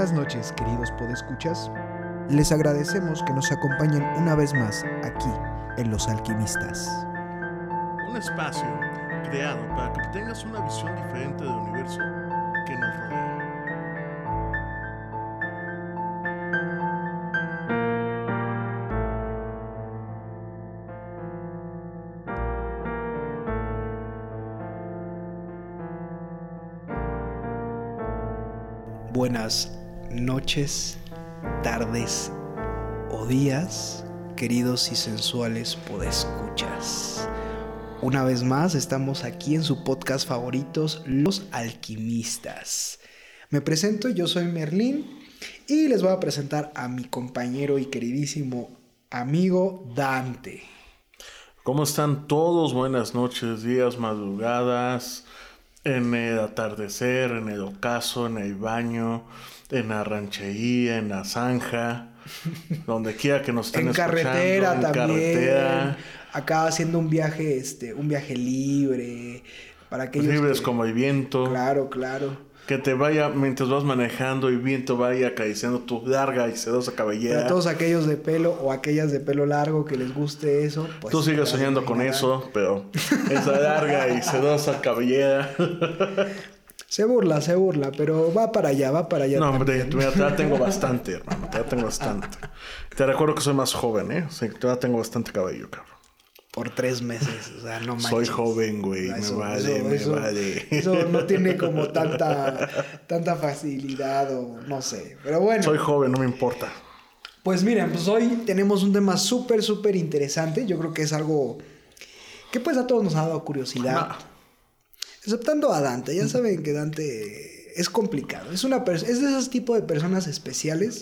Buenas noches, queridos podescuchas. Les agradecemos que nos acompañen una vez más aquí en Los Alquimistas. Un espacio creado para que tengas una visión diferente del universo que nos rodea. Buenas noches, tardes o días, queridos y sensuales podescuchas. Una vez más estamos aquí en su podcast favoritos, Los Alquimistas. Me presento, yo soy Merlín y les voy a presentar a mi compañero y queridísimo amigo Dante. ¿Cómo están todos? Buenas noches, días, madrugadas, en el atardecer, en el ocaso, en el baño, en la ranchería, en la zanja, donde quiera que nos estén en escuchando, carretera en también. carretera. Acá haciendo un viaje, este, un viaje libre. Para aquellos Libres que- como el viento. Claro, claro. Que te vaya, mientras vas manejando, el viento vaya acariciando tu larga y sedosa cabellera. Para todos aquellos de pelo o aquellas de pelo largo que les guste eso, pues. Tú sigues soñando con eso, pero esa larga y sedosa cabellera. Se burla, se burla, pero va para allá, va para allá. No, hombre, mira, todavía tengo bastante, hermano. Todavía tengo bastante. Te recuerdo que soy más joven, ¿eh? Sí, todavía tengo bastante cabello, cabrón. Por tres meses, o sea, no manches. Soy joven, güey. Me eso- vale, eso- me eso- vale. Eso no tiene como tanta, tanta facilidad o no sé. Pero bueno. Soy joven, no me importa. Pues miren, pues hoy tenemos un tema súper, súper interesante. Yo creo que es algo que pues a todos nos ha dado curiosidad. Ah, Exceptando a Dante. Ya saben que Dante es complicado. Es, una es de esos tipos de personas especiales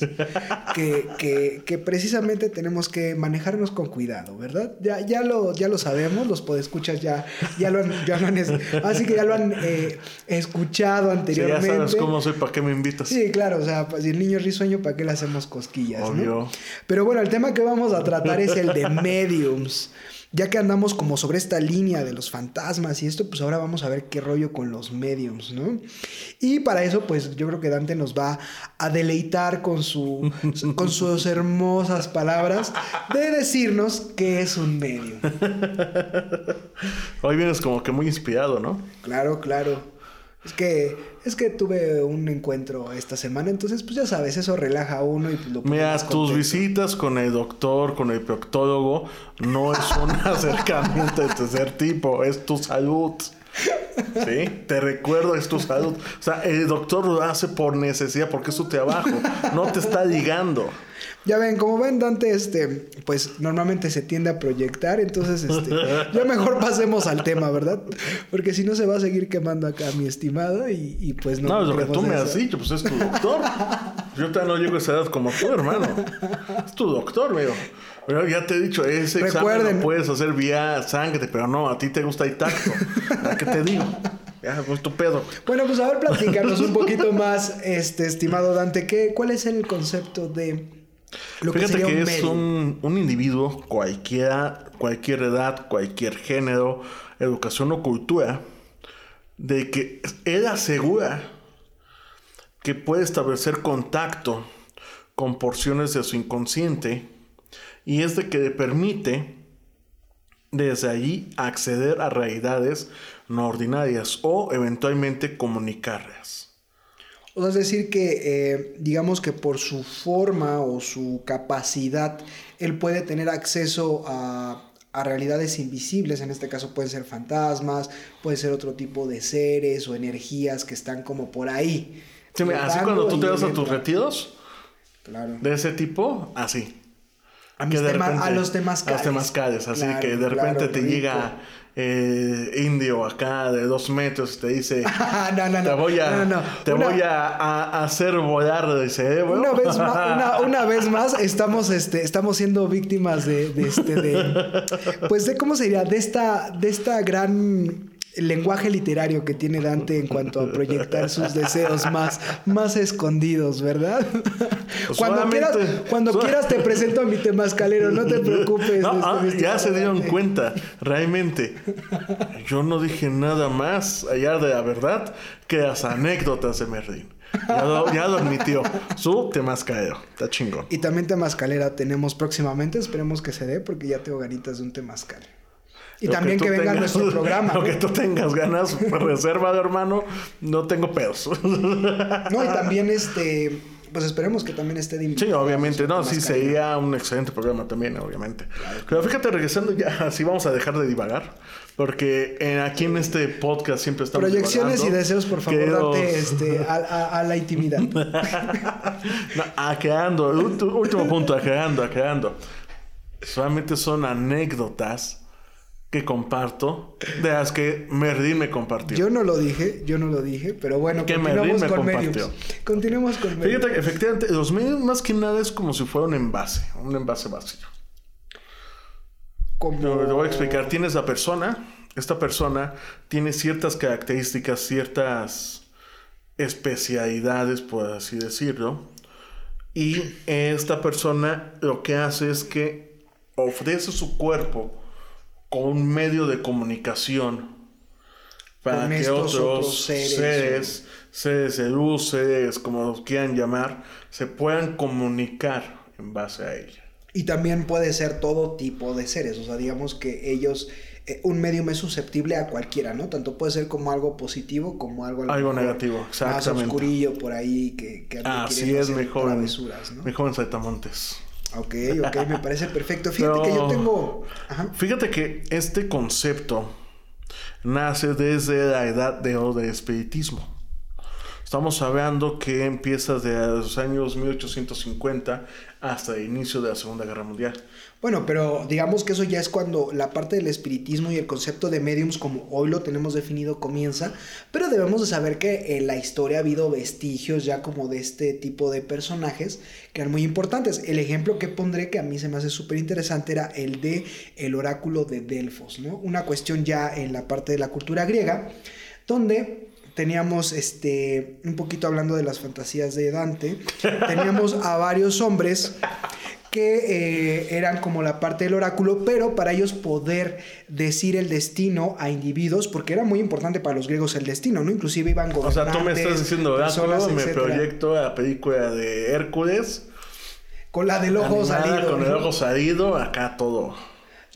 que, que- que precisamente tenemos que manejarnos con cuidado, ¿verdad? Ya, ya, lo, ya lo sabemos, los podescuchas ya, ya lo han... Ya lo han así que ya lo han eh, escuchado si ya anteriormente. sabes cómo soy, ¿para qué me invitas? Sí, claro, o sea, pues, si el niño es risueño, ¿para qué le hacemos cosquillas? no? Obvio. Pero bueno, el tema que vamos a tratar es el de mediums. Ya que andamos como sobre esta línea de los fantasmas y esto, pues ahora vamos a ver qué rollo con los mediums, ¿no? Y para eso, pues yo creo que Dante nos va a deleitar con, su, con sus hermosas palabras de decirnos qué es un medium. Hoy vienes como que muy inspirado, ¿no? Claro, claro. Es que, es que tuve un encuentro esta semana, entonces pues ya sabes, eso relaja a uno y pues, lo Mira, tus contento. visitas con el doctor, con el proctólogo, no es un acercamiento de tercer tipo, es tu salud. ¿Sí? Te recuerdo, es tu salud. O sea, el doctor lo hace por necesidad, porque es su trabajo. No te está ligando. Ya ven, como ven Dante, este, pues normalmente se tiende a proyectar, entonces este, ya mejor pasemos al tema, ¿verdad? Porque si no se va a seguir quemando acá mi estimado y, y pues no. No, es lo que tú me eso. has dicho, pues es tu doctor. Yo todavía no llego a esa edad como tú, hermano. Es tu doctor, amigo. Pero ya te he dicho, ese examen Recuerden- lo puedes hacer vía sangre, pero no, a ti te gusta el tacto. ¿A qué te digo? Ya, pues tu pedo. Bueno, pues a ver, platícanos un poquito más, este, estimado Dante, ¿qué, ¿cuál es el concepto de lo que Fíjate sería que un es un, un individuo, cualquiera, cualquier edad, cualquier género, educación o cultura, de que él asegura que puede establecer contacto con porciones de su inconsciente y es de que le permite desde allí acceder a realidades no ordinarias o eventualmente comunicarlas. O sea, es decir que, eh, digamos que por su forma o su capacidad, él puede tener acceso a, a realidades invisibles, en este caso pueden ser fantasmas, puede ser otro tipo de seres o energías que están como por ahí. Sí, mira, así cuando tú te vas a tus retiros, Claro. de ese tipo, así. A, mis de los temazcales. A los temazcales, así Claro, que de claro, repente te rico. llega eh, indio acá de dos metros y te dice... no, no, no. Te voy a. Te Una- voy a, hacer volar. Una vez, más, una, una vez más estamos, este, estamos siendo víctimas de, de este, de, pues de cómo sería, de esta, de esta gran lenguaje literario que tiene Dante en cuanto a proyectar sus deseos más, más escondidos, ¿verdad? cuando solamente- quieras, cuando quieras te presento a mi temascalero, no te preocupes. No, este, ah, mi ya se dieron Dante. cuenta, realmente. Yo no dije nada más allá de la verdad que las anécdotas de Merlin. Ya lo, ya lo admitió. Su temascalero. Está chingón. Y también temascalera tenemos próximamente, esperemos que se dé porque ya tengo ganitas de un temazcal. Y Lo también tú que, venga tengas- nuestro programa. Lo ¿no? que tú tengas ganas, resérvalo, hermano. No tengo pedos. No, y también este, pues esperemos que también esté de Sí, obviamente. No, sí, sería un excelente programa también, obviamente. Pero fíjate, regresando ya, así vamos a dejar de divagar. Porque en- aquí en este podcast siempre estamos Proyecciones y divagando. deseos, por favor, date este, a, a- a la intimidad. No, ulti- último punto, aclarando, aclarando. Solamente son anécdotas que comparto de las que Merlin me compartió. Yo no lo dije, yo no lo dije, pero bueno, Que continuamos me con compartió. Continuemos con mediums. Fíjate que efectivamente los medios más que nada es como si fuera un envase, un envase vacío. Como... Lo, lo voy a explicar. Tienes la persona, esta persona tiene ciertas características, ciertas especialidades, por así decirlo. Y esta persona lo que hace es que ofrece su cuerpo como un medio de comunicación para Con que estos otros, otros seres, seres, seres como los quieran llamar, se puedan comunicar en base a ella. Y también puede ser todo tipo de seres, o sea, digamos que ellos, eh, un medium es susceptible a cualquiera, ¿no? Tanto puede ser como algo positivo como algo, negativo, Más exactamente. oscurillo por ahí que, que Así es, mejor, travesuras, ¿no? mejor en Saltamontes. Ok, ok, me parece perfecto. Fíjate que yo tengo... Ajá. Fíjate que este concepto nace desde la edad de oro del espiritismo. Estamos hablando que empieza de los años 1850 hasta el inicio de la Segunda Guerra Mundial. Bueno, pero digamos que eso ya es cuando la parte del espiritismo y el concepto de mediums como hoy lo tenemos definido comienza, pero debemos de saber que en la historia ha habido vestigios ya como de este tipo de personajes que eran muy importantes. El ejemplo que pondré que a mí se me hace súper interesante era el de el oráculo de Delfos, ¿no? Una cuestión ya en la parte de la cultura griega, donde teníamos este un poquito hablando de las fantasías de Dante, teníamos a varios hombres que eh, eran como la parte del oráculo, pero para ellos poder decir el destino a individuos, porque era muy importante para los griegos el destino, ¿no? Inclusive iban O sea, tú me gobernantes, estás diciendo oráculo, me proyecto a la película de Hércules. Con la del ojo animada, salido. Con el ojo salido, acá todo.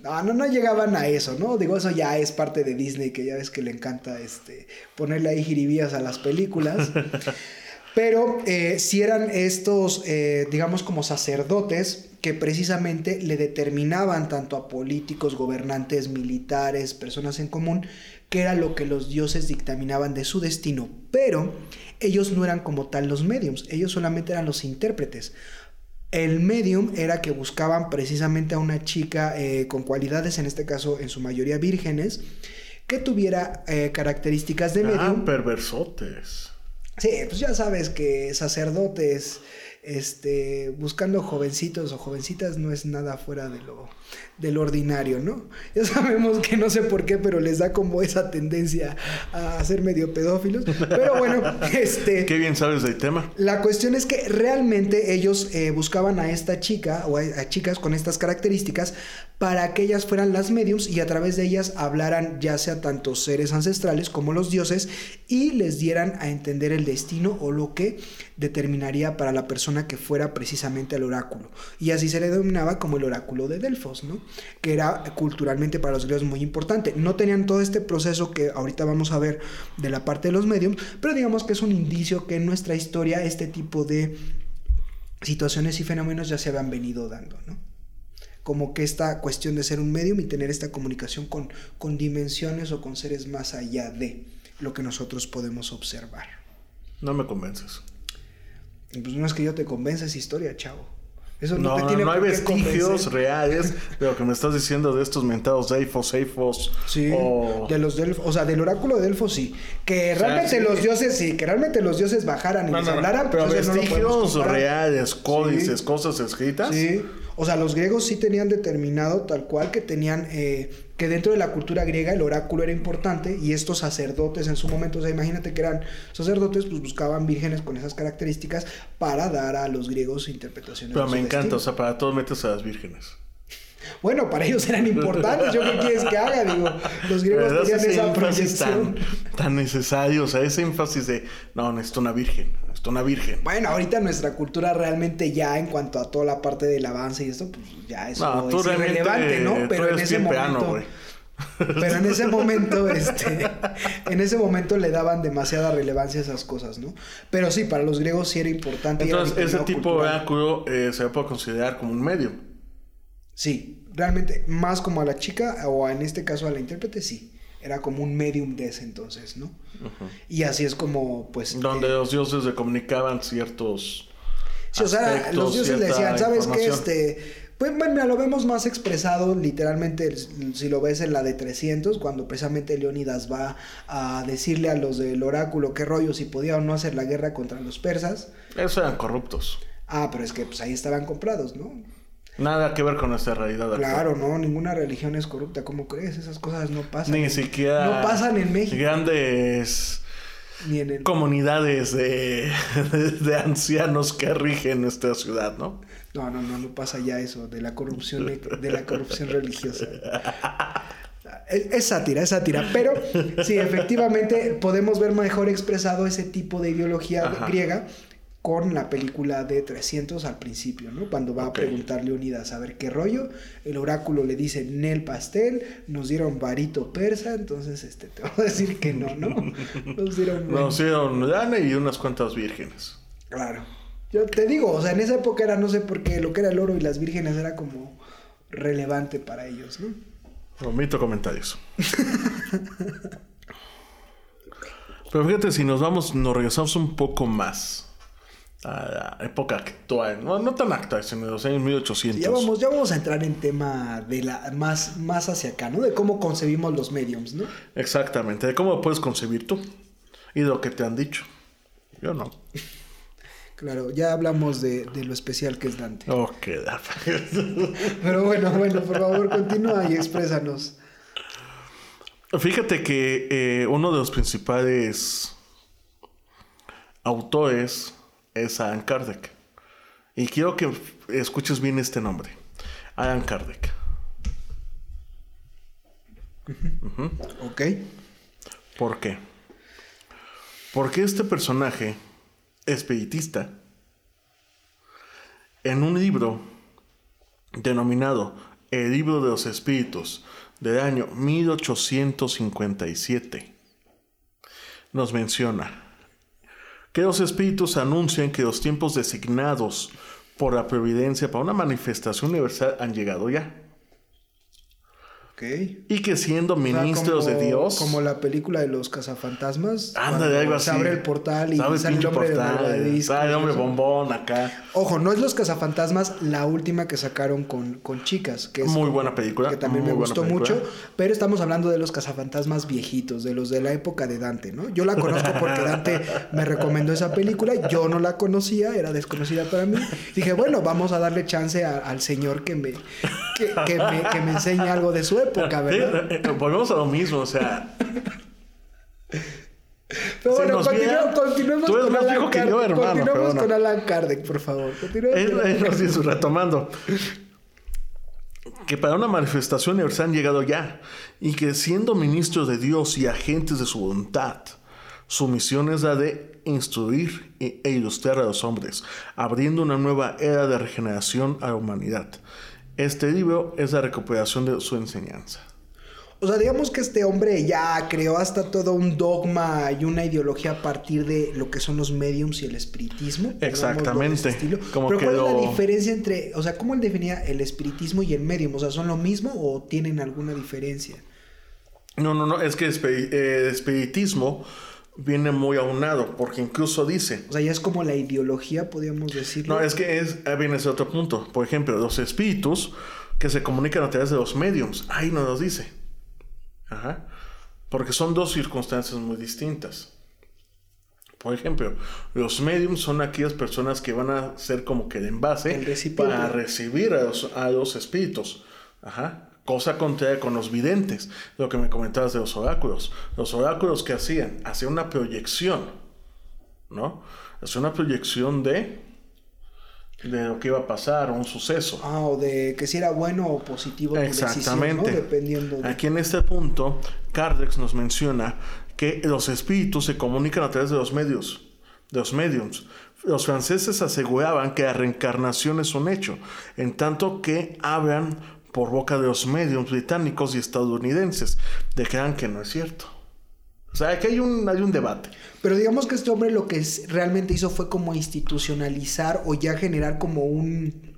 No, no, no llegaban a eso, ¿no? Digo, eso ya es parte de Disney, que ya ves que le encanta este, ponerle ahí jiribías a las películas. Pero eh, si eran estos, eh, digamos, como sacerdotes que precisamente le determinaban tanto a políticos, gobernantes, militares, personas en común, que era lo que los dioses dictaminaban de su destino. Pero ellos no eran como tal los mediums, ellos solamente eran los intérpretes. El medium era que buscaban precisamente a una chica eh, con cualidades, en este caso en su mayoría vírgenes, que tuviera eh, características de Ah, medium. perversotes. Sí, pues ya sabes que sacerdotes, este, buscando jovencitos o jovencitas no es nada fuera de lo, del ordinario, ¿no? Ya sabemos que no sé por qué, pero les da como esa tendencia a ser medio pedófilos. Pero bueno, este... Qué bien sabes del tema. La cuestión es que realmente ellos eh, buscaban a esta chica o a, a chicas con estas características para que ellas fueran las mediums y a través de ellas hablaran ya sea tanto seres ancestrales como los dioses y les dieran a entender el destino o lo que determinaría para la persona que fuera precisamente al oráculo. Y así se le denominaba como el oráculo de Delfos, ¿no? Que era culturalmente para los griegos muy importante. No tenían todo este proceso que ahorita vamos a ver de la parte de los mediums, pero digamos que es un indicio que en nuestra historia este tipo de situaciones y fenómenos ya se habían venido dando, ¿no? Como que esta cuestión de ser un medium y tener esta comunicación con, con dimensiones o con seres más allá de lo que nosotros podemos observar. No me convences. Pues no es que yo te convenza esa historia, chavo. Eso no, No, te no, tiene no hay por qué vestigios convencer. reales de lo que me estás diciendo de estos mentados Delfos, Eifos. Sí, o- de los Delfos, o sea, del oráculo de Delfos sí. Que sea, realmente sí. los dioses sí, que realmente los dioses bajaran y No, les no, no, hablaran, pero no vestigios reales, códices, cosas escritas. Sí, o sea, los griegos sí tenían determinado tal cual que tenían eh, que dentro de la cultura griega el oráculo era importante y estos sacerdotes en su momento, o sea, imagínate que eran sacerdotes, pues buscaban vírgenes con esas características para dar a los griegos interpretaciones. Pero de me encanta, destino. o sea, para todos metes a las vírgenes. Bueno, para ellos eran importantes. ¿Yo qué quieres que haga? Digo, los griegos tenían esa énfasis tan, proyección. tan necesario, o sea, ese énfasis de, no, necesito una virgen, una virgen. Bueno, ahorita nuestra cultura realmente ya en cuanto a toda la parte del avance y esto, pues ya eso No, es irrelevante, ¿no? Pero en ese peano, momento, pero en ese momento, este, en ese momento le daban demasiada relevancia a esas cosas, ¿no? Pero sí, para los griegos sí era importante. y era Entonces, ese tipo de oráculo eh, se puede considerar como un medio. Sí, realmente más como a la chica o en este caso a la intérprete, sí. Era como un medium de ese entonces, ¿no? Y así es como, pues... Donde eh, los dioses le comunicaban ciertos. Sí, o sea, los dioses le decían, ¿sabes qué? Este, pues bueno, lo vemos más expresado literalmente si lo ves en la de 300, cuando precisamente Leónidas va a decirle a los del oráculo qué rollo, si podía o no hacer la guerra contra los persas. Esos eran corruptos. Ah, pero es que pues ahí estaban comprados, ¿no? Nada que ver con nuestra realidad. actual. Claro, no, ninguna religión es corrupta, ¿cómo crees? Esas cosas no pasan. Ni siquiera. No pasan en México, Grandes ni en el... comunidades de, de ancianos que rigen nuestra ciudad, ¿no? No, no, no, no pasa ya eso de la corrupción de la corrupción religiosa. Es, es sátira, es sátira, pero sí, efectivamente podemos ver mejor expresado ese tipo de ideología Ajá. griega con la película de 300 al principio, ¿no? Cuando va a preguntar Leonidas a ver qué rollo, el oráculo le dice Nel pastel, nos dieron varito persa, entonces este te voy a decir que no, ¿no? Nos dieron Nos dieron lana y unas cuantas vírgenes. Claro. Yo te digo, o sea, en esa época era, no sé por qué, lo que era el oro y las vírgenes era como relevante para ellos, ¿no? Omito comentarios. Pero fíjate, si nos vamos, nos regresamos un poco más a la época actual. No, no tan actual, sino de los años 1800. Ya vamos, ya vamos a entrar en tema de la más, más hacia acá, ¿no? De cómo concebimos los mediums, ¿no? Exactamente, de cómo lo puedes concebir tú y de lo que te han dicho. Yo no. Claro, ya hablamos de, de lo especial que es Dante. Ok, da. Pero bueno, bueno, por favor, continúa y exprésanos. Fíjate que eh, uno de los principales autores es Alan Kardec. Y quiero que escuches bien este nombre. Alan Kardec. Ok. ¿Por qué? Porque este personaje espiritista, en un libro denominado El libro de los espíritus del año 1857, nos menciona que los espíritus anuncian que los tiempos designados por la providencia para una manifestación universal han llegado ya. Ok. Y que siendo O sea, ministros como- de Dios... Como la película de los cazafantasmas. Ándale, cuando algo así. Se abre el portal y sale el hombre de portal, malvavisco sale el hombre bombón acá. Ojo, no es Los Cazafantasmas la última que sacaron con, con chicas, que es Muy como- buena película, Que también muy me gustó película. mucho, pero estamos hablando de los Cazafantasmas viejitos, de los de la época de Dante, ¿no? Yo la conozco porque Dante me recomendó esa película, yo no la conocía, era desconocida para mí. Dije, bueno, vamos a darle chance a- al señor que me, que, que me, que me enseñe algo de su época, ¿verdad? Sí, eh, volvemos a lo mismo, o sea, Pero bueno, nos continue- viene- continuemos Tú eres con más Alan que yo, Kardec. hermano, Continuemos bueno. con Alan Kardec, por favor. Continuemos él, con- él nos retomando, que para una manifestación universal han llegado ya, y que siendo ministros de Dios y agentes de su voluntad, su misión es la de instruir e ilustrar a los hombres, abriendo una nueva era de regeneración a la humanidad. Este libro es la recuperación de su enseñanza. O sea, digamos que este hombre ya creó hasta todo un dogma y una ideología a partir de lo que son los mediums y el espiritismo. Exactamente. estilo. Como Pero ¿cuál es quedó- la diferencia entre, o sea, cómo él definía el espiritismo y el medium? O sea, ¿son lo mismo o tienen alguna diferencia? No, no, no, es que el espiritismo viene muy aunado, porque incluso dice, O sea, ya es como la ideología, podríamos decirlo. no, es que es, ahí viene ese otro punto. Por ejemplo, los espíritus que se comunican a través de los mediums, ahí no nos dice. Ajá. Porque son dos circunstancias muy distintas. Por ejemplo, los mediums son aquellas personas que van a ser como que el envase para recibir a los, a los espíritus. Ajá. Cosa contraria con los videntes, lo que me comentabas de los oráculos. Los oráculos que hacían, hacían una proyección, ¿no? Hacían una proyección de, de lo que iba a pasar, un suceso. Ah, o de que si era bueno o positivo decisión, ¿no? Exactamente. Dependiendo de... Aquí en este punto, Kardec nos menciona que los espíritus se comunican a través de los medios, de los mediums. Los franceses aseguraban que la reencarnación es un hecho, en tanto que hablan por boca de los mediums británicos y estadounidenses, declaran que no es cierto. O sea, aquí hay un, hay un debate. Pero digamos que este hombre lo que realmente hizo fue como institucionalizar o ya generar como un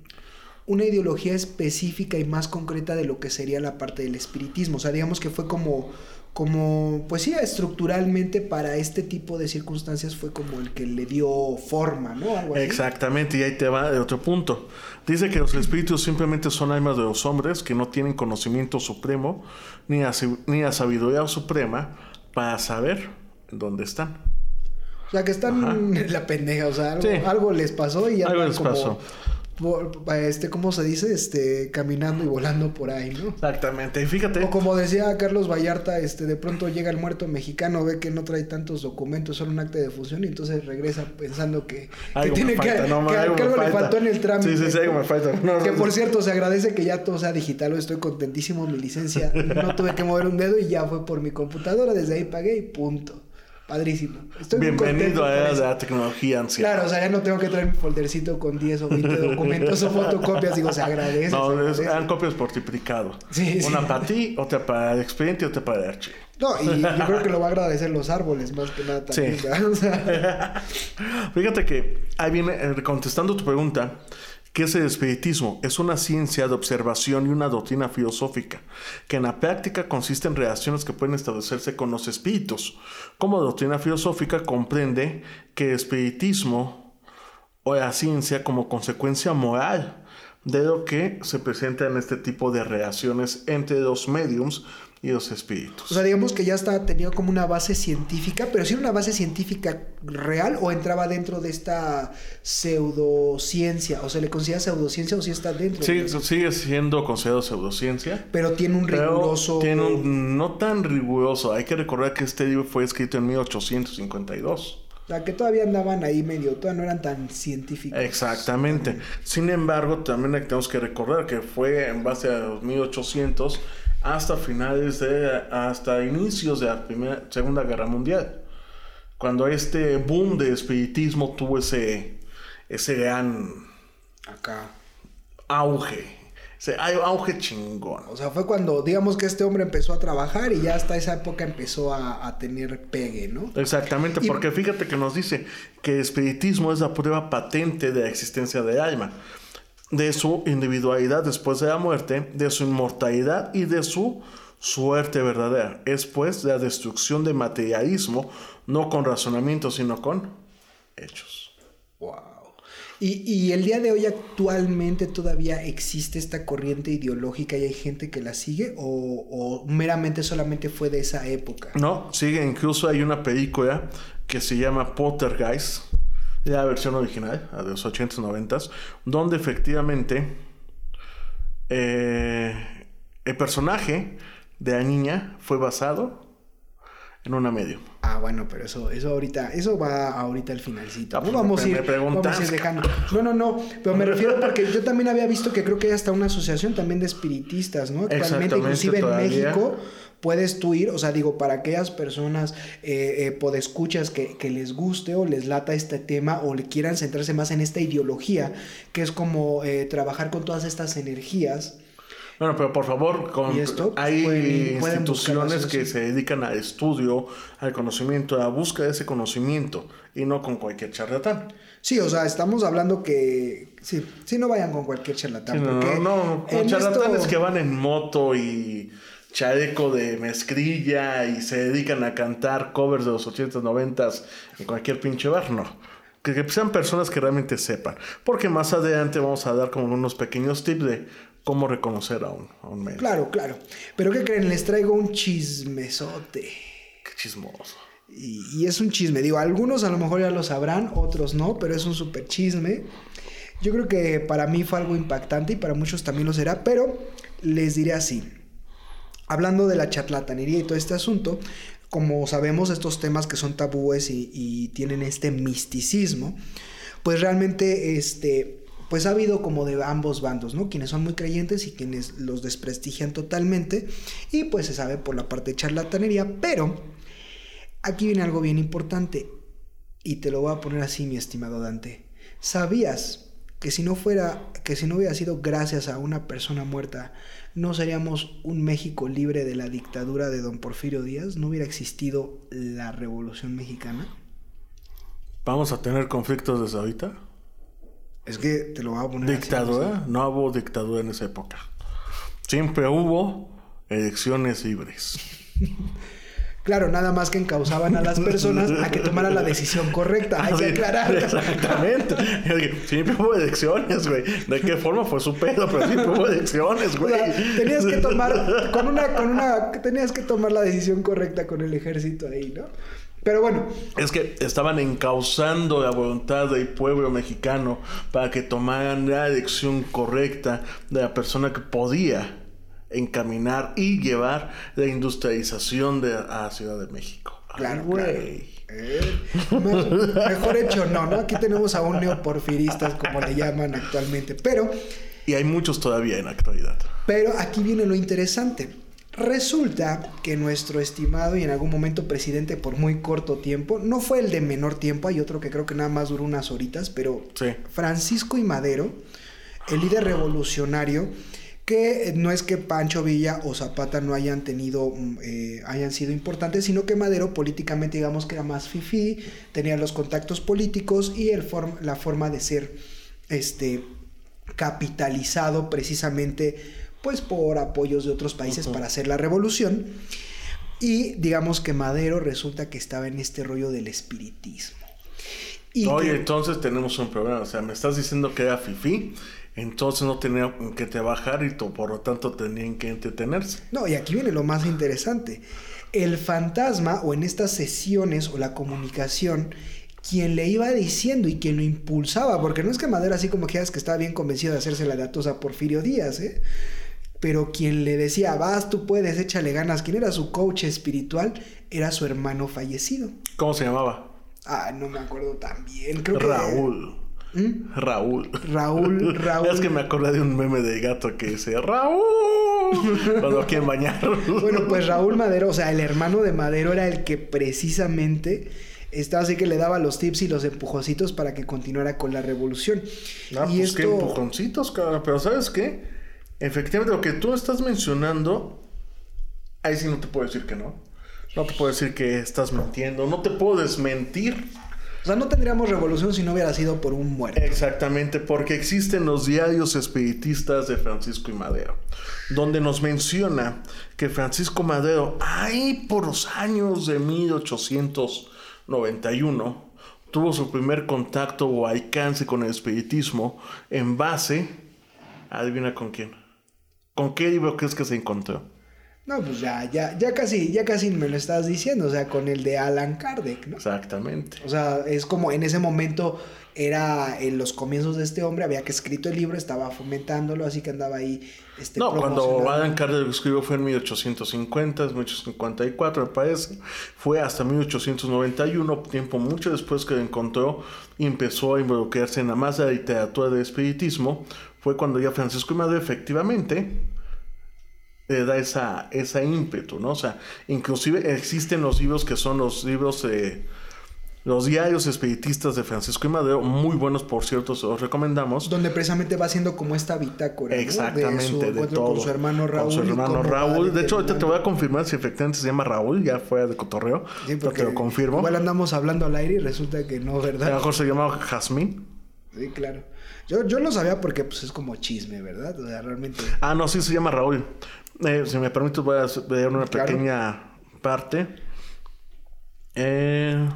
una ideología específica y más concreta de lo que sería la parte del espiritismo. O sea, digamos que fue como, como, pues sí, estructuralmente para este tipo de circunstancias fue como el que le dio forma, ¿no? Algo así. Exactamente, y ahí te va de otro punto. Dice que los espíritus simplemente son almas de los hombres que no tienen conocimiento supremo ni la, ni la sabiduría suprema para saber dónde están. O sea, que están Ajá. en la pendeja, o sea, algo, Sí. algo les pasó y ya Algo les como, pasó. Por- este, ¿cómo se dice? Este, caminando y volando por ahí, ¿no? Exactamente, y fíjate. O como decía Carlos Vallarta, este, de pronto llega el muerto mexicano, ve que no trae tantos documentos, solo un acta de función y entonces regresa pensando que, Algo tiene que, no, que- algo que me algo le faltó en el trámite. Sí, sí, sí, algo me falta. No, que no, por cierto, se agradece que ya todo sea digital, hoy estoy contentísimo, mi licencia, no tuve que mover un dedo y ya fue por mi computadora, desde ahí pagué y punto. Padrísimo. Estoy Bienvenido a la, tecnología anciana. Claro, o sea, ya no tengo que traer mi foldercito con 10 o 20 documentos o fotocopias, digo, se agradece. se No, es- agradece. eran copias por triplicado. Sí, sí. Una para ti, otra para el expediente y otra para el archivo. No, y yo creo que lo va a agradecer los árboles más que nada también. Sí. ¿verdad? O sea, Fíjate que ahí viene, eh, contestando tu pregunta, ¿qué es el espiritismo? Es una ciencia de observación y una doctrina filosófica, que en la práctica consiste en relaciones que pueden establecerse con los espíritus. Como doctrina filosófica comprende que el espiritismo o la ciencia como consecuencia moral de lo que se presenta en este tipo de relaciones entre los mediums y los espíritus. o sea, digamos que ya está tenido como una base científica, pero si era una base científica real o entraba dentro de esta pseudociencia, o se le considera pseudociencia o si está dentro. de Sigue, siendo considerado pseudociencia. Pero tiene un Pero riguroso. tiene un- no tan riguroso. Hay que recordar que este libro fue escrito en 1852. O sea, que todavía andaban ahí medio, todavía no eran tan científicos. Exactamente. Sin embargo, también tenemos que recordar que fue en base a los 1800 hasta finales de, hasta inicios de la primera, Segunda Guerra Mundial. Cuando este boom de espiritismo tuvo ese, ese gran Acá. auge. Ese auge chingón. O sea, fue cuando, digamos que este hombre empezó a trabajar y ya hasta esa época empezó a, a tener pegue, ¿no? Exactamente, Y- porque fíjate que nos dice que el espiritismo es la prueba patente de la existencia del alma, de su individualidad después de la muerte, de su inmortalidad y de su suerte verdadera. Es pues la destrucción del materialismo, no con razonamiento, sino con hechos. Wow. Y, y el día de hoy actualmente todavía existe esta corriente ideológica y hay gente que la sigue o, o meramente solamente fue de esa época. No, sigue, incluso hay una película que se llama Poltergeist, la versión original, la de los 80s, 90s, donde efectivamente eh, el personaje de la niña fue basado en una medium. Ah, bueno, pero eso, eso ahorita, eso va ahorita al finalcito. Ah, pues Vamos, a me ir, preguntas. vamos a ir dejando. No, no, no. Pero me refiero porque yo también había visto que creo que hay hasta una asociación también de espiritistas, ¿no? Actualmente, inclusive en. México, puedes tú ir, o sea, digo, para aquellas personas eh, eh, podescuchas que, que les guste o les lata este tema o le quieran centrarse más en esta ideología, que es como eh, trabajar con todas estas energías. Bueno, pero por favor, con- ¿Y esto? Pues hay pueden ir- pueden instituciones que se dedican al estudio, al conocimiento, a la búsqueda de ese conocimiento y no con cualquier charlatán. Sí, o sea, estamos hablando que... Sí, sí no vayan con cualquier charlatán. Sí, no, no, no, con charlatanes esto- que van en moto y chaleco de mezclilla y se dedican a cantar covers de los 80s, 90s en cualquier pinche bar, no. Que, que sean personas que realmente sepan. Porque más adelante vamos a dar como unos pequeños tips de cómo reconocer a un, a un médico. Claro, claro. Pero ¿qué creen? Les traigo un chismesote. Qué chismoso. Y, y es un chisme. Digo, algunos a lo mejor ya lo sabrán, otros no, pero es un súper chisme. Yo creo que para mí fue algo impactante y para muchos también lo será, pero les diré así. Hablando de la charlatanería y todo este asunto, como sabemos, estos temas que son tabúes y, tienen este misticismo, pues realmente este, pues ha habido como de ambos bandos, ¿no? Quienes son muy creyentes y quienes los desprestigian totalmente. Y pues se sabe por la parte de charlatanería, pero aquí viene algo bien importante. Y te lo voy a poner así, mi estimado Dante. ¿Sabías que si no fuera, que si no hubiera sido gracias a una persona muerta, no seríamos un México libre de la dictadura de don Porfirio Díaz? ¿No hubiera existido la Revolución Mexicana? ¿Vamos a tener conflictos desde ahorita? Es que te lo voy a poner así, ¿Dictadura? No hubo dictadura en esa época. Siempre hubo elecciones libres. Claro, nada más que encausaban a las personas a que tomaran la decisión correcta. Hay que aclarar. Exactamente. Siempre hubo elecciones, güey. ¿De qué forma fue su pedo? Pero siempre hubo elecciones, O güey. sea, tenías que tomar con una, con una, tenías que tomar la decisión correcta con el ejército ahí, ¿no? Pero bueno, Es que estaban encauzando la voluntad del pueblo mexicano para que tomaran la elección correcta de la persona que podía encaminar y llevar la industrialización de a Ciudad de México. Ay, Claro, güey. eh, me- mejor hecho no, ¿no? Aquí tenemos a un neoporfiristas, como le llaman actualmente. Pero, Y hay muchos todavía en la actualidad. pero aquí viene lo interesante. Resulta que nuestro estimado y en algún momento presidente por muy corto tiempo, no fue el de menor tiempo, hay otro que creo que nada más duró unas horitas, pero Sí. Francisco y Madero, el líder revolucionario, que no es que Pancho Villa o Zapata no hayan tenido, mm, eh, hayan sido importantes, sino que Madero políticamente digamos que era más fifí, tenía los contactos políticos y el form- la forma de ser este, capitalizado precisamente pues por apoyos de otros países para hacer la revolución. Y digamos que Madero resulta que estaba en este rollo del espiritismo. Y Oye, que- entonces tenemos un problema. O sea, me estás diciendo que era fifí, entonces no tenía que trabajar y por lo tanto tenían que entretenerse. No, y aquí viene lo más interesante. El fantasma, o en estas sesiones, o la comunicación, quien le iba diciendo y quien lo impulsaba, porque no es que Madero así como que es que estaba bien convencido de hacerse la datos a Porfirio Díaz, ¿eh? Pero quien le decía, vas, tú puedes, échale ganas, quien era su coach espiritual, era su hermano fallecido. ¿Cómo se llamaba? Ah, no me acuerdo tan bien, creo que... Raúl. ¿Mm? Raúl. Raúl, Raúl. Es que me acordé de un meme de gato que dice Raúl cuando quieren bañar. Bueno, pues Raúl Madero, o sea, el hermano de Madero era el que precisamente estaba así que le daba los tips y los empujoncitos para que continuara con la revolución. Ah, y pues qué empujoncitos, cabrón. Pero ¿sabes qué? Efectivamente, lo que tú estás mencionando, ahí sí no te puedo decir que no. No te puedo decir que estás mintiendo. No te puedo desmentir. o sea, no tendríamos revolución si no hubiera sido por un muerto. Exactamente, porque existen los diarios espiritistas de Francisco y Madero, donde nos menciona que Francisco Madero, ahí por los años de 1891, tuvo su primer contacto o alcance con el espiritismo en base, adivina con quién, con qué libro crees que se encontró. No, pues ya, ya, ya casi, ya casi me lo estás diciendo, o sea, con el de Alan Kardec, ¿no? Exactamente. O sea, es como en ese momento era en los comienzos de este hombre, había que escrito el libro, estaba fomentándolo, así que andaba ahí. Este, No, cuando. Alan Kardec lo escribió fue en 1850, 1854 me parece. Fue hasta 1891, tiempo mucho después que lo encontró y empezó a involucrarse en la más de la literatura de espiritismo. Fue cuando ya Francisco y efectivamente le da esa, esa ímpetu, ¿no? O sea, inclusive existen los libros que son los libros... eh, los diarios espiritistas de Francisco y Madero, muy buenos por cierto, se los recomendamos. Donde precisamente va haciendo como esta bitácora. ¿no? Exactamente, de, su de, encuentro todo. con su hermano Raúl. Con su hermano Raúl. De hecho, ahorita te voy a confirmar si efectivamente se llama Raúl, ya fuera de cotorreo. Sí, porque te lo confirmo. Igual andamos hablando al aire y resulta que no, A lo ¿verdad? mejor se llamaba Jazmín. Sí, claro. Yo, yo lo sabía porque pues es como chisme, ¿verdad? O sea, realmente. Ah, no, sí se llama Raúl. Eh, si me permite, voy a leer una Claro. pequeña parte. Eh,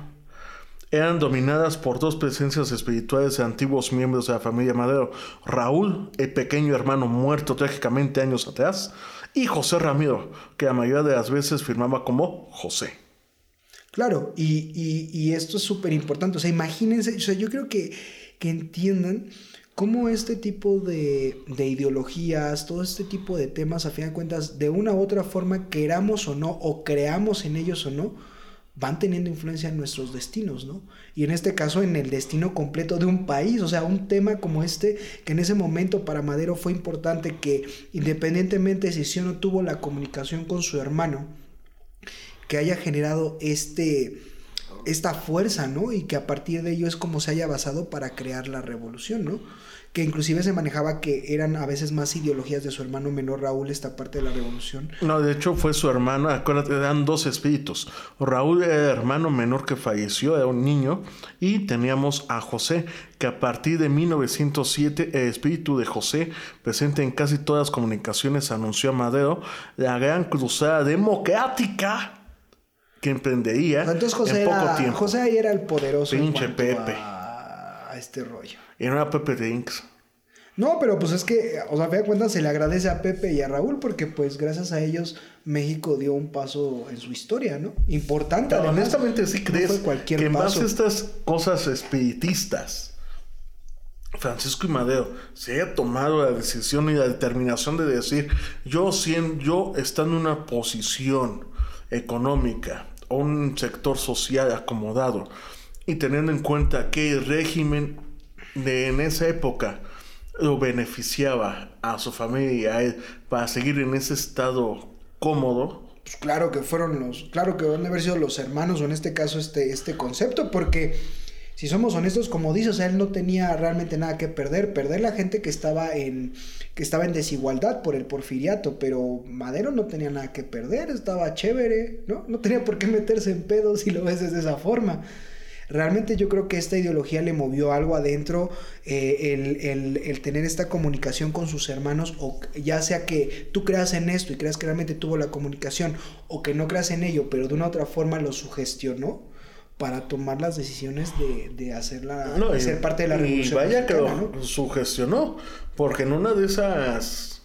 eran dominadas por dos presencias espirituales de antiguos miembros de la familia Madero. Raúl, el pequeño hermano muerto trágicamente años atrás, y José Ramiro, que la mayoría de las veces firmaba como José. Claro, y, y- y esto es súper importante. O sea, imagínense, o sea, yo creo que, que entiendan cómo este tipo de, de ideologías, todo este tipo de temas, a fin de cuentas, de una u otra forma, queramos o no, o creamos en ellos o no, van teniendo influencia en nuestros destinos, ¿no? Y en este caso en el destino completo de un país, o sea, un tema como este, que en ese momento para Madero fue importante, que independientemente si sí o no tuvo la comunicación con su hermano, que haya generado este esta fuerza, ¿no? Y que a partir de ello es como se haya basado para crear la revolución, ¿no? Que inclusive se manejaba que eran a veces más ideologías de su hermano menor Raúl esta parte de la revolución. No, de hecho fue su hermano, acuérdate, eran dos espíritus. Raúl era el hermano menor que falleció, era un niño, y teníamos a José, que a partir de 1907 el espíritu de José, presente en casi todas las comunicaciones, anunció a Madero la gran cruzada democrática que emprendería Entonces José, en poco era, tiempo. José ahí era el poderoso Pinche Pepe. A, a este rollo. Y no era Pepe Drinks. No, pero pues es que, o sea, a fin de cuentas se le agradece a Pepe y a Raúl porque pues gracias a ellos México dio un paso en su historia, ¿no? Importante. Pero además. honestamente, ¿sí crees cualquier que en base paso. a estas cosas espiritistas, Francisco y Madero se haya tomado la decisión y la determinación de decir, yo, sien- yo estando en una posición económica o un sector social acomodado y teniendo en cuenta que el régimen de en esa época lo beneficiaba a su familia a él para seguir en ese estado cómodo, Pues claro que fueron los, claro que van a haber sido los hermanos, o en este caso este, este concepto, porque si somos honestos, como dices, él no tenía realmente nada que perder, perder la gente que estaba en, que estaba en desigualdad por el porfiriato, pero Madero no tenía nada que perder, estaba chévere, ¿no? No tenía por qué meterse en pedos si lo ves de esa forma. Realmente yo creo que esta ideología le movió algo adentro, eh, el, el- el tener esta comunicación con sus hermanos, o ya sea que tú creas en esto y creas que realmente tuvo la comunicación, o que no creas en ello, pero de una otra forma lo sugestionó para tomar las decisiones de, de hacer la, No, de y- ser parte de la y revolución. vaya que lo ¿no? sugestionó, porque en una de esas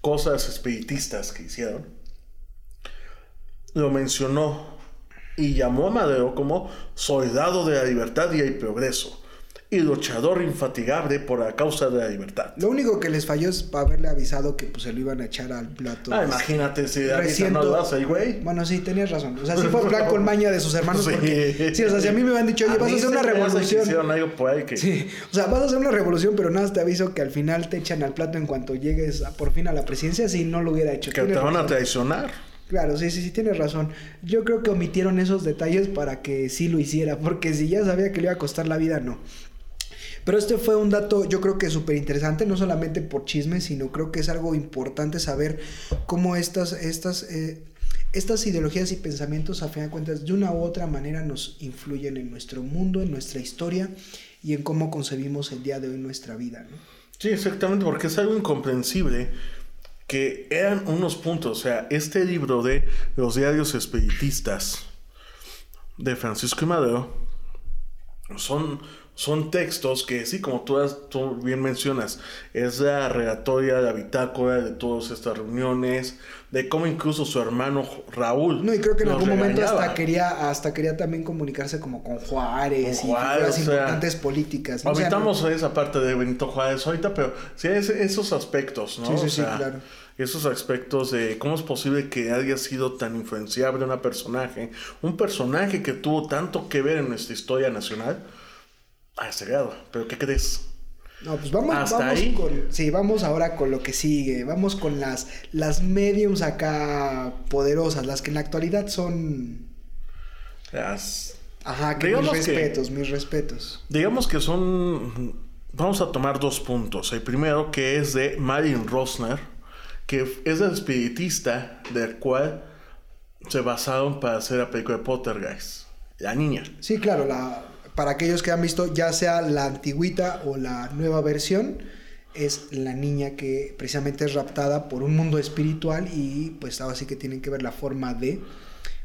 cosas espiritistas que hicieron, lo mencionó y llamó a Madero como soldado de la libertad y el progreso y luchador infatigable por la causa de la libertad. Lo único que les falló es haberle avisado que pues se lo iban a echar al plato. Ah, imagínate si Recién no el güey. Bueno, sí, tenías razón. O sea, sí fue plan con maña de sus hermanos. Sí. Porque, sí, o sea, si a mí me habían dicho, oye, vas a hacer una revolución. hicieron algo por ahí que- Sí, o sea, vas a hacer una revolución, pero nada, te aviso que al final te echan al plato en cuanto llegues a- por fin a la presidencia. Si no lo hubiera hecho. que te van a traicionar. Claro, sí, sí, sí, tienes razón. Yo creo que omitieron esos detalles para que sí lo hiciera, porque si ya sabía que le iba a costar la vida, no. Pero este fue un dato, yo creo que súper interesante, no solamente por chisme, sino creo que es algo importante saber cómo estas, estas, eh, estas ideologías y pensamientos, a fin de cuentas, de una u otra manera nos influyen en nuestro mundo, en nuestra historia y en cómo concebimos el día de hoy nuestra vida. Sí, exactamente, porque es algo incomprensible que eran unos puntos. O sea, este libro de los diarios espiritistas de Francisco y Madero son, son textos que, sí, como tú, has- tú bien mencionas, es la relatoria, la bitácora de todas estas reuniones, de cómo incluso su hermano Raúl. No, y creo que en algún momento hasta quería, hasta quería también comunicarse como con Juárez Con y figuras o sea, importantes políticas. ¿no? O sea, esa parte de Benito Juárez ahorita, pero sí es- esos aspectos, ¿no? Sí, sí, O sí, claro. Esos aspectos de cómo es posible que haya sido tan influenciable una personaje, un personaje que tuvo tanto que ver en nuestra historia nacional, a ese grado. Pero ¿qué crees? No, pues vamos, Hasta vamos ahí. con. Sí, vamos ahora con lo que sigue. Vamos con las, las mediums acá poderosas, las que en la actualidad son. Las- Ajá, que Digamos mis que- respetos, mis respetos. digamos que son... Vamos a tomar dos puntos. El primero que es de Marilyn Rosner, que es el espiritista del cual se basaron para hacer la película de Pottergeist. La niña. Sí, claro, la, para aquellos que han visto ya sea la antigüita o la nueva versión, es la niña que precisamente es raptada por un mundo espiritual y pues ahora sí que tienen que ver la forma de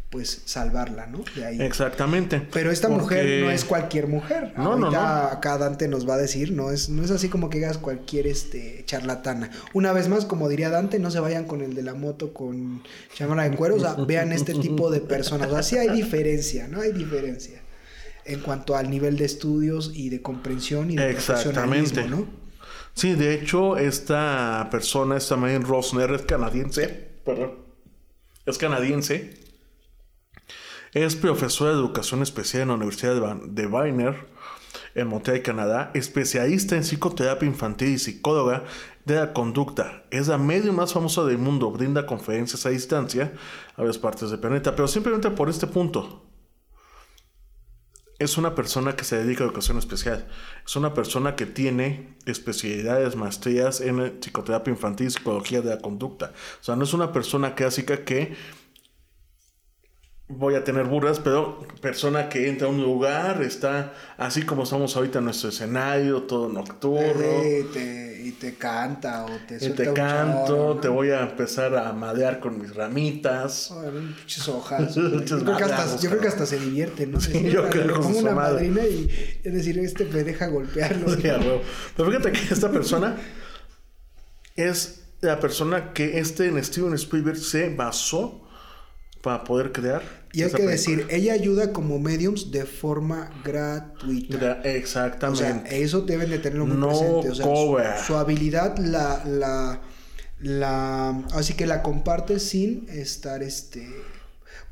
pues salvarla, ¿no? De ahí. Exactamente. Pero esta mujer no es cualquier mujer. No, no, no. Acá Dante nos va a decir, no es, no es así como que hagas cualquier este charlatana. Una vez más, como diría Dante, no se vayan con el de la moto con chamara en cuero, o sea, vean este tipo de personas. O sea, sí hay diferencia, ¿no? Hay diferencia en cuanto al nivel de estudios y de comprensión y de Exactamente. ¿no? Sí, de hecho, esta persona, esta Marion Rosner, es canadiense, perdón, es canadiense, es profesora de educación especial en la Universidad de Viner, en Montreal, Canadá, especialista en psicoterapia infantil y psicóloga de la conducta. Es la medio más famosa del mundo, brinda conferencias a distancia a varias partes del planeta, pero simplemente por este punto es una persona que se dedica a educación especial. Es una persona que tiene especialidades, maestrías en psicoterapia infantil psicología de la conducta. O sea, no es una persona clásica que voy a tener burras, pero persona que entra a un lugar, está así como estamos ahorita en nuestro escenario, todo nocturno. y te canta o te Y te canto, te voy a empezar a madear con mis ramitas. muchas hojas. yo, creo que hasta, yo creo que hasta se divierte, ¿no? Sí, yo creo que como una madrina y es decir, este me deja golpearlo. Sí, pero fíjate que esta persona es la persona que este en Steven Spielberg se basó para poder crear. Y hay que decir, ella ayuda como mediums de forma gratuita. exactamente. O sea, eso deben de tenerlo muy presente. O sea, su, habilidad la, la, la, así que la comparte sin estar este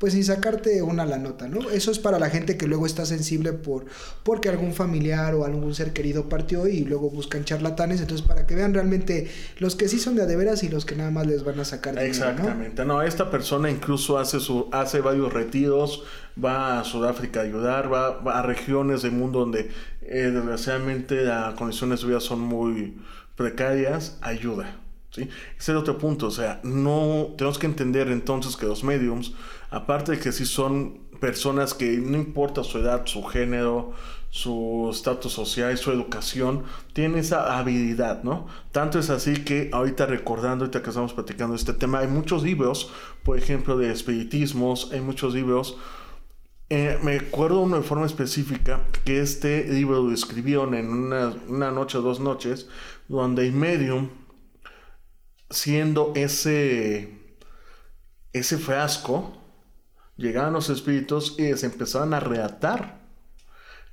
pues sin sacarte una la nota, ¿no? Eso es para la gente que luego está sensible por porque algún familiar o algún ser querido partió y luego buscan charlatanes, entonces para que vean realmente los que sí son de adeveras y los que nada más les van a sacar dinero, Exactamente. ¿no? esta persona incluso hace su hace varios retiros, va a Sudáfrica a ayudar, va, a regiones del mundo donde eh, desgraciadamente las condiciones de vida son muy precarias, ayuda. ¿sí? Ese es el otro punto, o sea, no tenemos que entender entonces que los mediums aparte de que sí son personas que no importa su edad, su género, su estatus social, su educación, tienen esa habilidad, ¿no? Tanto es así que ahorita recordando, ahorita que estamos platicando este tema, hay muchos libros, por ejemplo, de espiritismos, hay muchos libros. Eh, me acuerdo uno de forma específica que este libro lo escribieron en una, una noche o dos noches, donde el medium, siendo ese, ese frasco, llegaban los espíritus y se empezaban a reatar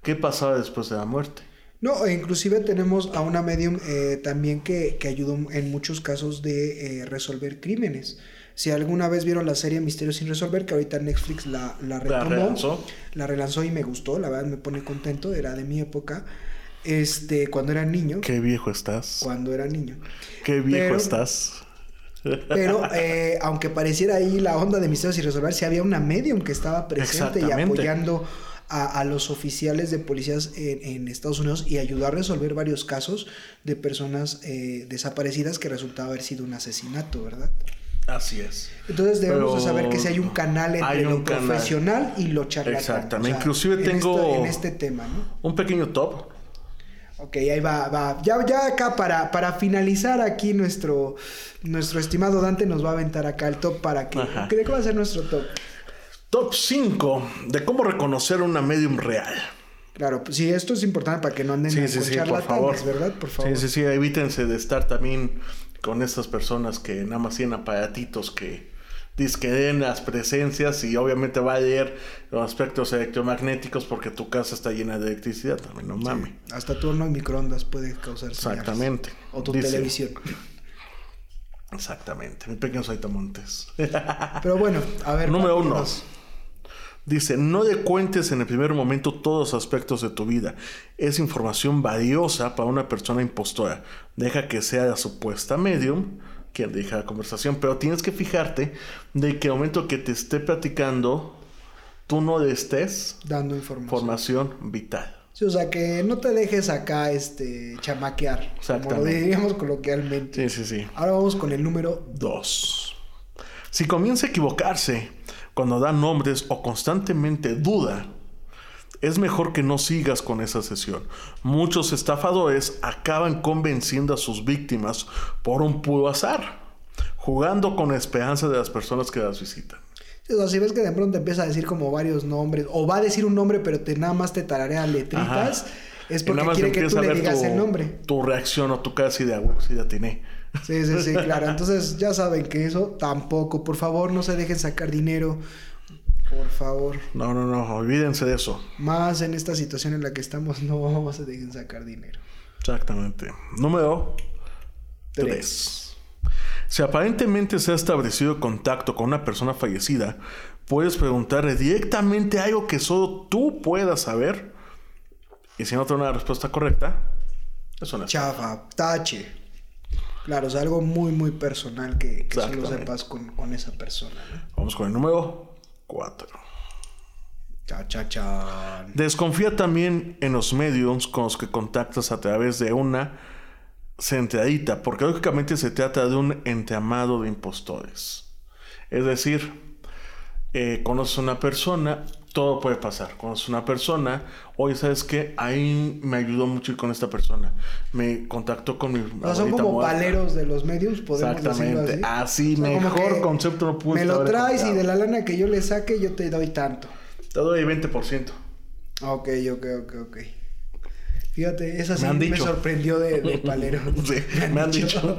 qué pasaba después de la muerte. No, e inclusive tenemos a una medium eh, también que, que, ayudó en muchos casos de eh, resolver crímenes. Si alguna vez vieron la serie Misterios sin resolver, que ahorita Netflix la, la retomó, la relanzó. la relanzó y me gustó, la verdad me pone contento, era de mi época. Este, cuando era niño. Qué viejo estás. Cuando era niño. Qué viejo estás. Pero eh, aunque pareciera ahí la onda de misterios y resolver, si había una medium que estaba presente y apoyando a, los oficiales de policías en, Estados Unidos y ayudó a resolver varios casos de personas eh, desaparecidas que resultaba haber sido un asesinato, ¿verdad? Así es. Entonces debemos saber que si hay un canal entre lo profesional y lo charlatán. Exactamente. Inclusive tengo en este tema, ¿no? Un pequeño top Ok, ahí va, va. Ya, ya acá para, para finalizar aquí nuestro, nuestro estimado Dante nos va a aventar acá el top para que... ¿De qué va a ser nuestro top? Top 5 de cómo reconocer una medium real. Claro, pues sí, esto es importante para que no anden sí, sí, sí, por favor. ¿verdad? Por favor. Sí, sí, sí, evítense de estar también con estas personas que nada más tienen aparatitos que den las presencias y obviamente va a leer los aspectos electromagnéticos porque tu casa está llena de electricidad también, no mames. hasta tu horno de microondas puede causar Exactamente. O tu televisión. Exactamente, mi pequeño Montes. Pero bueno, a ver. Número uno. Dice, no le cuentes en el primer momento todos los aspectos de tu vida. Es información valiosa para una persona impostora. Deja que sea la supuesta medium quien deja la conversación, pero tienes que fijarte de que el momento que te esté platicando, tú no le estés dando información, vital. Sí, o sea, que no te dejes acá este chamaquear, como lo diríamos coloquialmente. Sí, sí, sí. Ahora vamos con el número dos. Si comienza a equivocarse cuando da nombres o constantemente duda, es mejor que no sigas con esa sesión. Muchos estafadores acaban convenciendo a sus víctimas por un puro azar, jugando con la esperanza de las personas que las visitan. O si ves que de pronto empieza a decir como varios nombres, o va a decir un nombre, pero te nada más te tararea letritas, Ajá. es porque quiere que tú le digas tu- el nombre. Tu reacción o tu así de agua, sí, ya tiene. Sí, sí, sí, claro. Entonces ya saben que eso tampoco. Por favor, no se dejen sacar dinero. Por favor. No, no, no, olvídense de eso. Más en esta situación en la que estamos, no se dejen sacar dinero. Exactamente. Número Tres. 3. Si aparentemente se ha establecido contacto con una persona fallecida, puedes preguntarle directamente algo que solo tú puedas saber. Y si no te da una respuesta correcta, es una Chafa, tache. Claro, es algo muy, muy personal que, que solo sepas con, con esa persona. ¿no? Vamos con el número 4. Cha, cha, cha. Desconfía también en los medios con los que contactas a través de una centradita, porque lógicamente se trata de un entramado de impostores. Es decir, eh, conoces a una persona, todo puede pasar. Conoces una persona, oye, ¿sabes qué? Ahí me ayudó mucho ir con esta persona. Me contactó con mi. O sea, son como muerta. paleros de los medios, podemos decirlo Exactamente. así. Así, O sea, como mejor concepto no pude Me lo traes y de la lana que yo le saque, yo te doy tanto. Te doy 20%. Ok, ok, ok, ok. Fíjate, esa sí Me me, dicho. sorprendió de, de palero. Sí, me han dicho.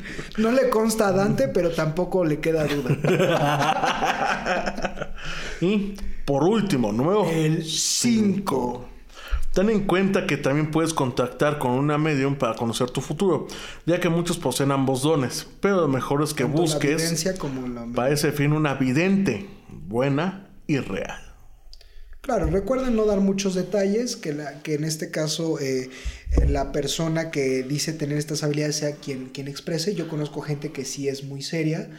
no le consta a Dante, pero tampoco le queda duda. Por último, número El 5. Ten en cuenta que también puedes contactar con una medium para conocer tu futuro, ya que muchos poseen ambos dones, pero lo mejor es que Tanto busques evidencia como la... para ese fin una vidente, buena y real. Claro, recuerden no dar muchos detalles, que, la, que en este caso eh, la persona que dice tener estas habilidades sea quien, quien exprese. Yo conozco gente que sí es muy seria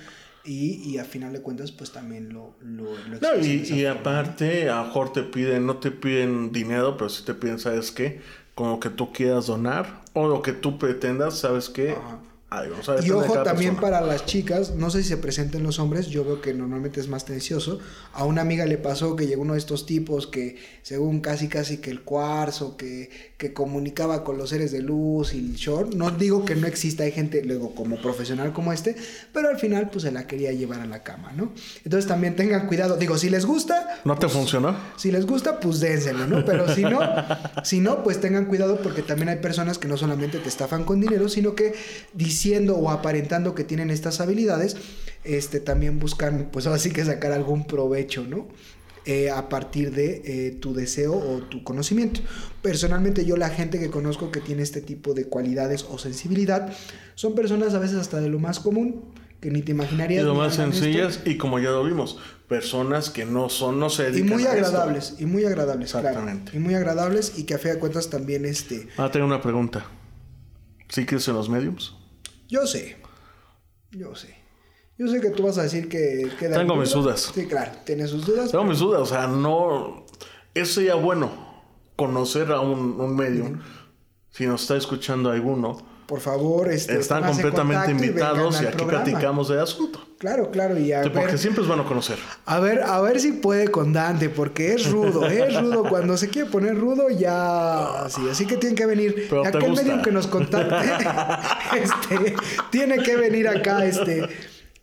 y, y a final de cuentas pues también lo, lo, lo No, y, y aparte, a lo mejor te piden, no te piden dinero, pero sí te piden, ¿sabes qué? Con lo que tú quieras donar o lo que tú pretendas, ¿sabes qué? Ajá. Algo. o sea, Y ojo también persona. para las chicas, no sé si se presenten los hombres, yo veo que normalmente es más tendencioso. A una amiga le pasó que llegó uno de estos tipos que según casi casi que el cuarzo, que, que comunicaba con los seres de luz y el short. No digo que no exista, hay gente luego como profesional como este, pero al final pues se la quería llevar a la cama, ¿no? Entonces también tengan cuidado, digo, si les gusta, ¿No te funcionó? si les gusta, pues dénselo, ¿no? Pero si no, si no, pues tengan cuidado porque también hay personas que no solamente te estafan con dinero, sino que diciendo o aparentando que tienen estas habilidades, este, también buscan, pues ahora sí que sacar algún provecho, ¿no? Eh, a partir de eh, tu deseo o tu conocimiento. Personalmente yo la gente que conozco que tiene este tipo de cualidades o sensibilidad son personas a veces hasta de lo más común que ni te Y imaginarías. lo ni más esto. sencillas, y como ya lo vimos, personas que no son, no se Y dedican muy a esto. agradables, y muy agradables, claro. Exactamente. Y muy agradables y que a fe de cuentas también este... Ah, tengo una pregunta. ¿Sí crees en los mediums? Yo sé, yo sé. Yo sé que tú vas a decir que... queda Tengo en mis duda. dudas. Sí, claro, tiene sus dudas. Tengo mis dudas, o sea, no... Eso sería bueno, conocer a un, un medium. Si nos está escuchando alguno, Por favor, este, están completamente y invitados y aquí programa. platicamos del asunto. Claro, claro, y a Sí, porque siempre es bueno conocer. a ver, a ver si puede con Dante, porque es rudo, es rudo. Cuando se quiere poner rudo, ya así. Así que tiene que venir. Pero te Aquel gusta. medium que nos contacte, este, tiene que venir acá, este,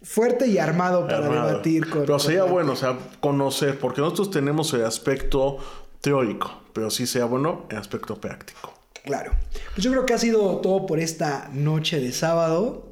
fuerte y armado para Armado. debatir con. Pero sería bueno, o sea, conocer, porque nosotros tenemos el aspecto teórico, pero sí sea bueno el aspecto práctico. Claro. Pues yo creo que ha sido todo por esta noche de sábado.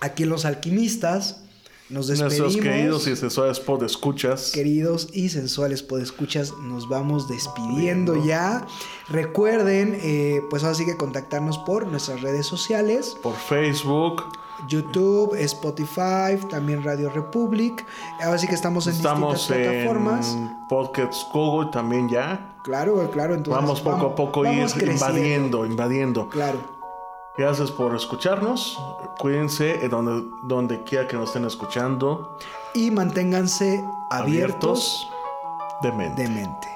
Aquí en Los Alquimistas. Nos despedimos. Nuestros queridos y asesores pod escuchas. Queridos y sensuales podescuchas, nos vamos despidiendo ya. Recuerden, eh, pues ahora sí que contactarnos por nuestras redes sociales. por Facebook. YouTube, Spotify, también Radio Republic. Ahora sí que estamos en Estamos distintas plataformas. en Podcast Google también ya. Claro, claro. Entonces Vamos poco a poco ir invadiendo, invadiendo. Claro. Gracias por escucharnos. Cuídense en donde, donde quiera que nos estén escuchando. Y manténganse abiertos, de mente. de mente.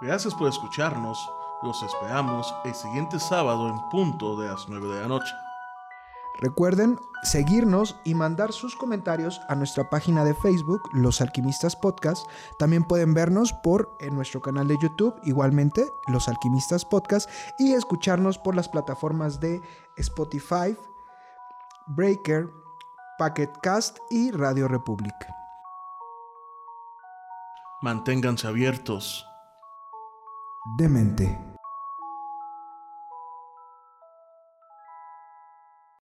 Gracias por escucharnos. Los esperamos el siguiente sábado en punto de las 9 de la noche. Recuerden seguirnos y mandar sus comentarios a nuestra página de Facebook, Los Alquimistas Podcast. También pueden vernos por en nuestro canal de YouTube, igualmente, Los Alquimistas Podcast, y escucharnos por las plataformas de Spotify, Breaker, Pocket Cast y Radio Republic. Manténganse abiertos. Demente.